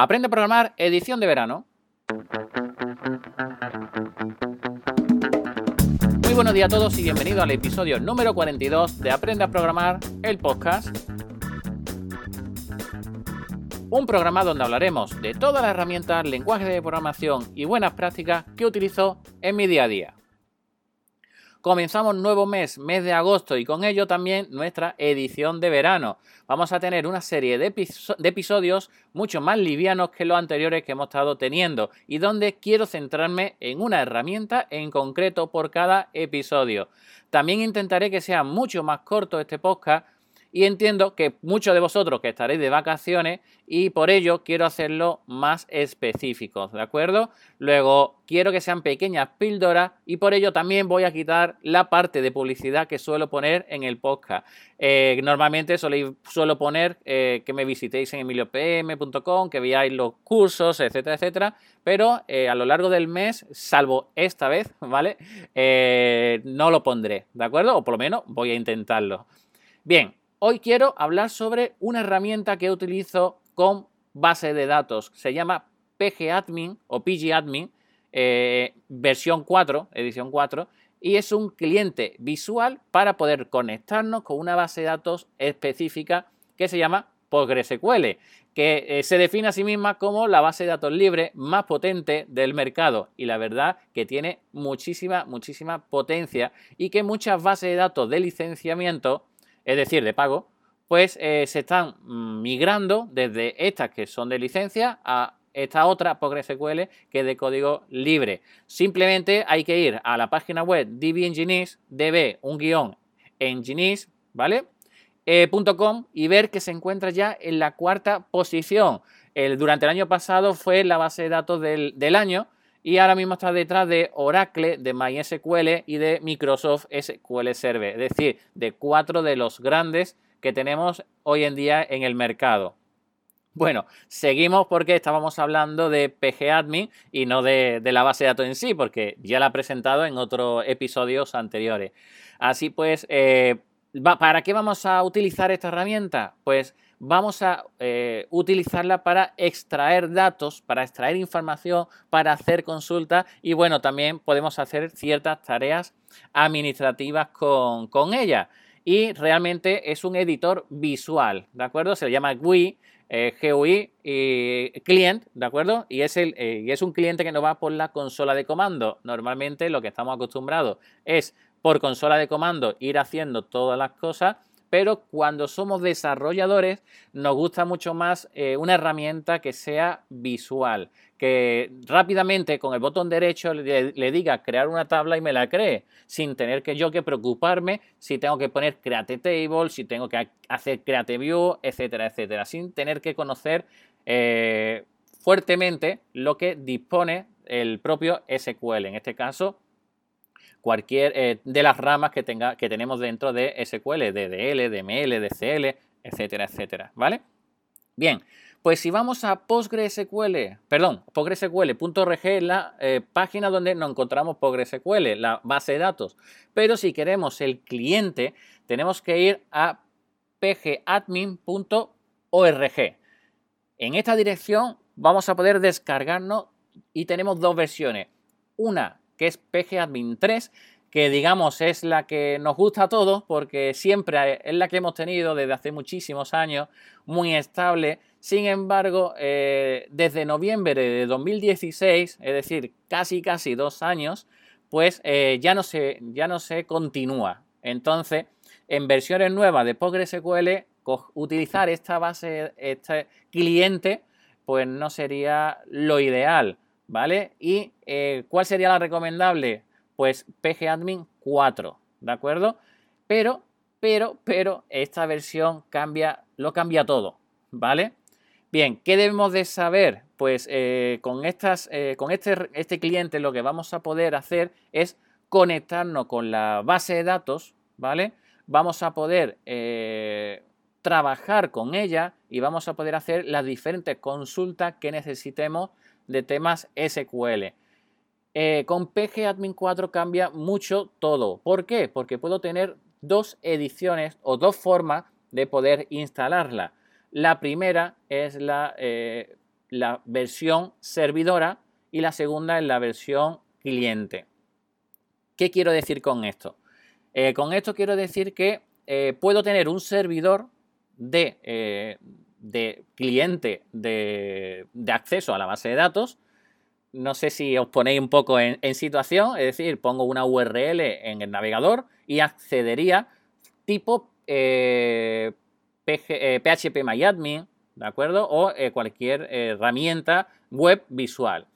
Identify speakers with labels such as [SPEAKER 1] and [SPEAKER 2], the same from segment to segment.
[SPEAKER 1] Aprende a programar edición de verano. Muy buenos días a todos y bienvenidos al episodio número 42 de Aprende a programar, el podcast. Un programa donde hablaremos de todas las herramientas, lenguajes de programación y buenas prácticas que utilizo en mi día a día. Comenzamos nuevo mes, mes de agosto, y con ello también nuestra edición de verano. Vamos a tener una serie de, episodios mucho más livianos que los anteriores que hemos estado teniendo y donde quiero centrarme en una herramienta en concreto por cada episodio. También intentaré que sea mucho más corto este podcast y entiendo que muchos de vosotros que estaréis de vacaciones y por ello quiero hacerlo más específico, ¿de acuerdo? Luego quiero que sean pequeñas píldoras y por ello también voy a quitar la parte de publicidad que suelo poner en el podcast. Eh, normalmente suelo, poner eh, que me visitéis en emiliopm.com, que veáis los cursos, etcétera, etcétera, pero eh, a lo largo del mes, salvo esta vez, ¿vale? no lo pondré, ¿de acuerdo? O por lo menos voy a intentarlo. Bien, Hoy quiero hablar sobre una herramienta que utilizo con base de datos. Se llama PGAdmin o PGAdmin, eh, versión 4, edición 4, y es un cliente visual para poder conectarnos con una base de datos específica que se llama PostgreSQL, que eh, se define a sí misma como la base de datos libre más potente del mercado y la verdad que tiene muchísima, muchísima potencia y que muchas bases de datos de licenciamiento es decir, de pago, pues eh, se están migrando desde estas que son de licencia a esta otra PostgreSQL que es de código libre. Simplemente hay que ir a la página web dbengineers, db, un guion, engineers, ¿vale? Eh, .com y ver que se encuentra ya en la cuarta posición. durante el año pasado fue la base de datos del año y ahora mismo está detrás de Oracle, de MySQL y de Microsoft SQL Server, es decir, de cuatro de los grandes que tenemos hoy en día en el mercado. Bueno, seguimos porque estábamos hablando de PGAdmin y no de, la base de datos en sí, porque ya la he presentado en otros episodios anteriores. Así pues, eh, ¿para qué vamos a utilizar esta herramienta? Pues vamos a eh, utilizarla para extraer datos, para extraer información, para hacer consultas y bueno, también podemos hacer ciertas tareas administrativas con, ella. Y realmente es un editor visual, ¿de acuerdo? Se le llama GUI, eh, GUI client, ¿de acuerdo? Y es, el, eh, y es un cliente que no va por la consola de comando. Normalmente lo que estamos acostumbrados es por consola de comando ir haciendo todas las cosas pero cuando somos desarrolladores nos gusta mucho más eh, una herramienta que sea visual, que rápidamente con el botón derecho le, diga crear una tabla y me la cree, sin tener que yo que preocuparme si tengo que poner create table, si tengo que hacer create view, etcétera, etcétera, sin tener que conocer eh, fuertemente lo que dispone el propio SQL, en este caso cualquier eh, de las ramas que, tenga, que tenemos dentro de SQL, de DML, DCL, etcétera, etcétera, ¿vale? Bien, pues si vamos a PostgreSQL, perdón, PostgreSQL.org es la eh, página donde nos encontramos PostgreSQL, la base de datos. Pero si queremos el cliente, tenemos que ir a pgadmin.org. En esta dirección vamos a poder descargarnos y tenemos dos versiones. Una que es PGAdmin 3, que digamos es la que nos gusta a todos porque siempre es la que hemos tenido desde hace muchísimos años, muy estable. Sin embargo, eh, desde noviembre de 2016, es decir, casi casi dos años, pues eh, ya, no se, ya no se continúa. Entonces, en versiones nuevas de PostgreSQL, utilizar esta base, este cliente, pues no sería lo ideal. ¿Vale? ¿Y eh, cuál sería la recomendable? Pues PGAdmin 4, ¿de acuerdo? Pero, pero, pero, esta versión cambia, lo cambia todo, ¿vale? Bien, ¿qué debemos de saber? Pues eh, con, estas, eh, con este, este cliente lo que vamos a poder hacer es conectarnos con la base de datos, ¿vale? Vamos a poder trabajar con ella y vamos a poder hacer las diferentes consultas que necesitemos de temas SQL. Eh, con PGAdmin 4 cambia mucho todo. ¿Por qué? Porque puedo tener dos ediciones o dos formas de poder instalarla. La primera es la, eh, la versión servidora y la segunda es la versión cliente. ¿Qué quiero decir con esto? Eh, con esto quiero decir que eh, puedo tener un servidor de, de cliente de, acceso a la base de datos. No sé si os ponéis un poco en, situación, es decir, pongo una URL en el navegador y accedería tipo PHPMyAdmin, ¿de acuerdo? O cualquier herramienta web visual.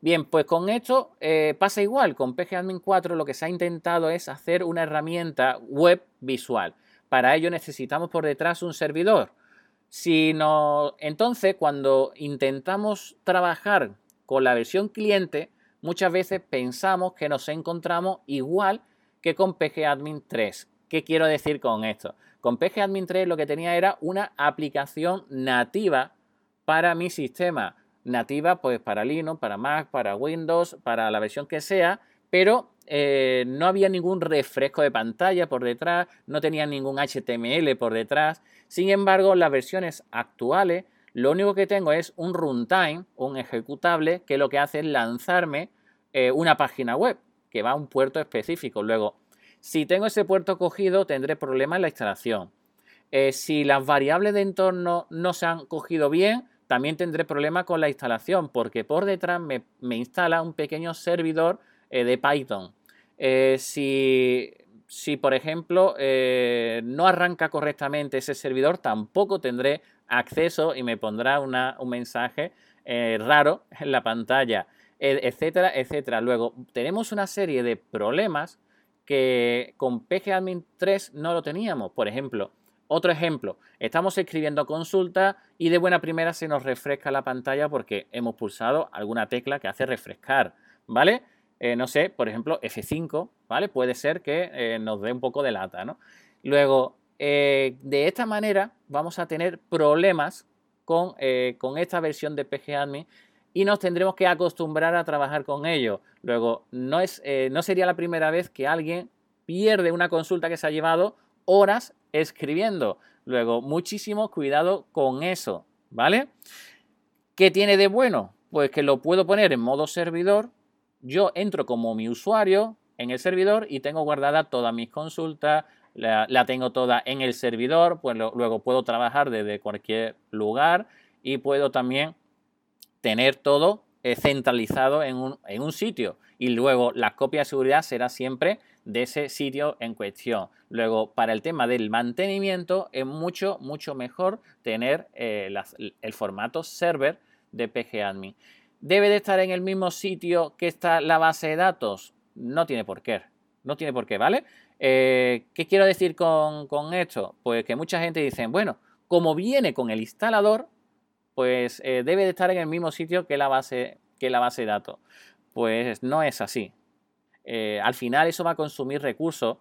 [SPEAKER 1] Bien, pues con esto eh, pasa igual. Con PGAdmin 4 lo que se ha intentado es hacer una herramienta web visual. Para ello necesitamos por detrás un servidor. Si no, entonces, cuando intentamos trabajar con la versión cliente, muchas veces pensamos que nos encontramos igual que con PGAdmin 3. ¿Qué quiero decir con esto? Con PGAdmin 3 lo que tenía era una aplicación nativa para mi sistema nativa pues para Linux, para Mac, para Windows, para la versión que sea, pero eh, no había ningún refresco de pantalla por detrás, no tenía ningún HTML por detrás. Sin embargo, las versiones actuales, lo único que tengo es un runtime, un ejecutable, que lo que hace es lanzarme eh, una página web que va a un puerto específico. Luego, si tengo ese puerto cogido, tendré problemas en la instalación. Eh, si las variables de entorno no se han cogido bien, también tendré problemas con la instalación porque por detrás me, instala un pequeño servidor eh, de Python. Eh, si, por ejemplo, eh, no arranca correctamente ese servidor, tampoco tendré acceso y me pondrá un mensaje raro en la pantalla, etcétera, etcétera. Luego, tenemos una serie de problemas que con PGAdmin 3 no lo teníamos. Por ejemplo, otro ejemplo, estamos escribiendo consulta y de buena primera se nos refresca la pantalla porque hemos pulsado alguna tecla que hace refrescar, ¿vale? Eh, no sé, por ejemplo, F5, ¿vale? Puede ser que eh, nos dé un poco de lata, ¿no? Luego, eh, de esta manera vamos a tener problemas con, con esta versión de PGAdmin y nos tendremos que acostumbrar a trabajar con ello. Luego, no, es, no sería la primera vez que alguien pierde una consulta que se ha llevado horas escribiendo. Luego, muchísimo cuidado con eso, ¿vale? ¿Qué tiene de bueno? Pues que lo puedo poner en modo servidor. Yo entro como mi usuario en el servidor y tengo guardada todas mis consultas, la, tengo toda en el servidor, pues luego puedo trabajar desde cualquier lugar y puedo también tener todo centralizado en un, en un sitio. Y luego la copia de seguridad será siempre de ese sitio en cuestión. Luego, para el tema del mantenimiento, es mucho, mucho mejor tener eh, el formato server de PGAdmin. ¿Debe de estar en el mismo sitio que está la base de datos? No tiene por qué. No tiene por qué, ¿vale? Eh, ¿Qué quiero decir con, esto? Pues que mucha gente dice, bueno, como viene con el instalador, pues eh, debe de estar en el mismo sitio que la base, que la base de datos. Pues no es así. Eh, al final eso va a consumir recursos.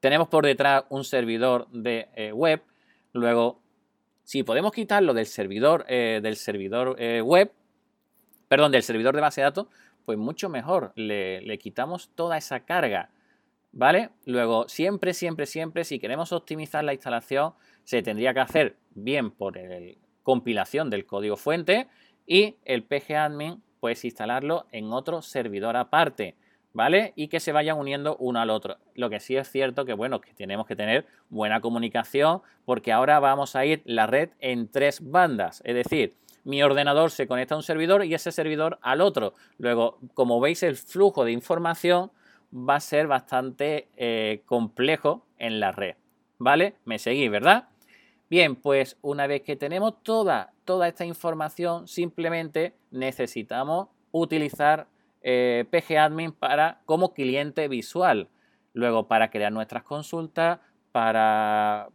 [SPEAKER 1] Tenemos por detrás un servidor de web. Luego, si podemos quitarlo del servidor, del servidor web, perdón, del servidor de base de datos, pues mucho mejor. Le, quitamos toda esa carga. ¿Vale? Luego, siempre, siempre, siempre, si queremos optimizar la instalación, se tendría que hacer bien por la compilación del código fuente y el pgadmin, pues instalarlo en otro servidor aparte. ¿vale? Y que se vayan uniendo uno al otro. Lo que sí es cierto que, bueno, que tenemos que tener buena comunicación porque ahora vamos a ir la red en tres bandas, es decir, mi ordenador se conecta a un servidor y ese servidor al otro. Luego, como veis, el flujo de información va a ser bastante eh, complejo en la red, ¿vale? Me seguís, ¿verdad? Bien, pues una vez que tenemos toda, toda esta información, simplemente necesitamos utilizar eh, PGAdmin para, como cliente visual. Luego para crear nuestras consultas, para,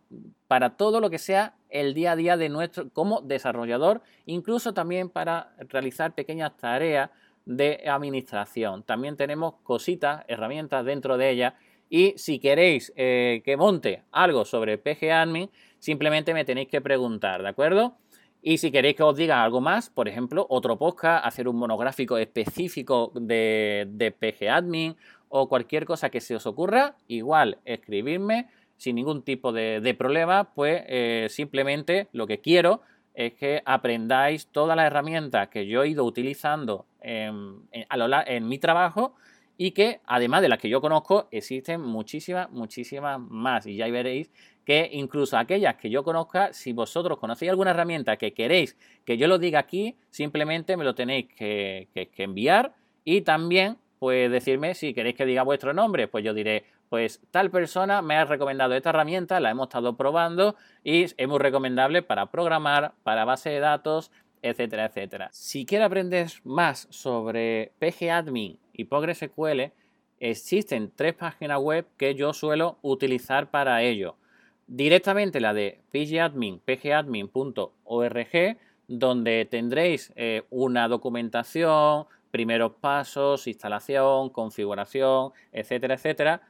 [SPEAKER 1] para todo lo que sea el día a día de nuestro como desarrollador, incluso también para realizar pequeñas tareas de administración. También tenemos cositas, herramientas dentro de ella y si queréis eh, que monte algo sobre PGAdmin, simplemente me tenéis que preguntar, ¿de acuerdo? Y si queréis que os diga algo más, por ejemplo, otro podcast, hacer un monográfico específico de, de PG Admin o cualquier cosa que se os ocurra, igual escribirme sin ningún tipo de, problema, pues eh, simplemente lo que quiero es que aprendáis todas las herramientas que yo he ido utilizando en, en mi trabajo y que además de las que yo conozco existen muchísimas, muchísimas más. Y ya veréis que incluso aquellas que yo conozca, si vosotros conocéis alguna herramienta que queréis que yo lo diga aquí, simplemente me lo tenéis que, enviar y también pues decirme si queréis que diga vuestro nombre, pues yo diré, pues tal persona me ha recomendado esta herramienta, la hemos estado probando y es muy recomendable para programar, para base de datos, etcétera, etcétera. Si quieres aprender más sobre PGAdmin y PostgreSQL, existen tres páginas web que yo suelo utilizar para ello. Directamente la de pgadmin, pgadmin.org, donde tendréis eh, una documentación, primeros pasos, instalación, configuración, etcétera, etcétera.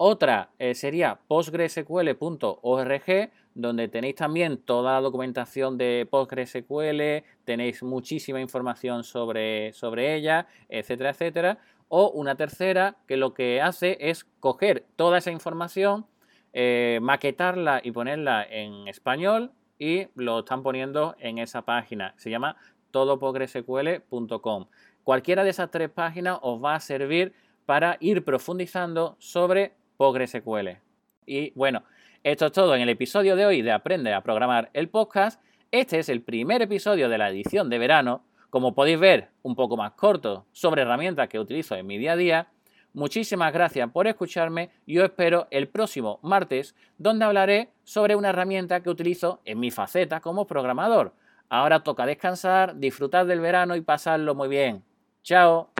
[SPEAKER 1] Otra eh, sería postgresql.org, donde tenéis también toda la documentación de PostgreSQL, tenéis muchísima información sobre, sobre ella, etcétera, etcétera. O una tercera que lo que hace es coger toda esa información, eh, maquetarla y ponerla en español y lo están poniendo en esa página. Se llama todopostgresql.com. Cualquiera de esas tres páginas os va a servir para ir profundizando sobre PostgreSQL. Y bueno, esto es todo en el episodio de hoy de Aprende a programar el podcast. Este es el primer episodio de la edición de verano, como podéis ver, un poco más corto, sobre herramientas que utilizo en mi día a día. Muchísimas gracias por escucharme y os espero el próximo martes, donde hablaré sobre una herramienta que utilizo en mi faceta como programador. Ahora toca descansar, disfrutar del verano y pasarlo muy bien. Chao.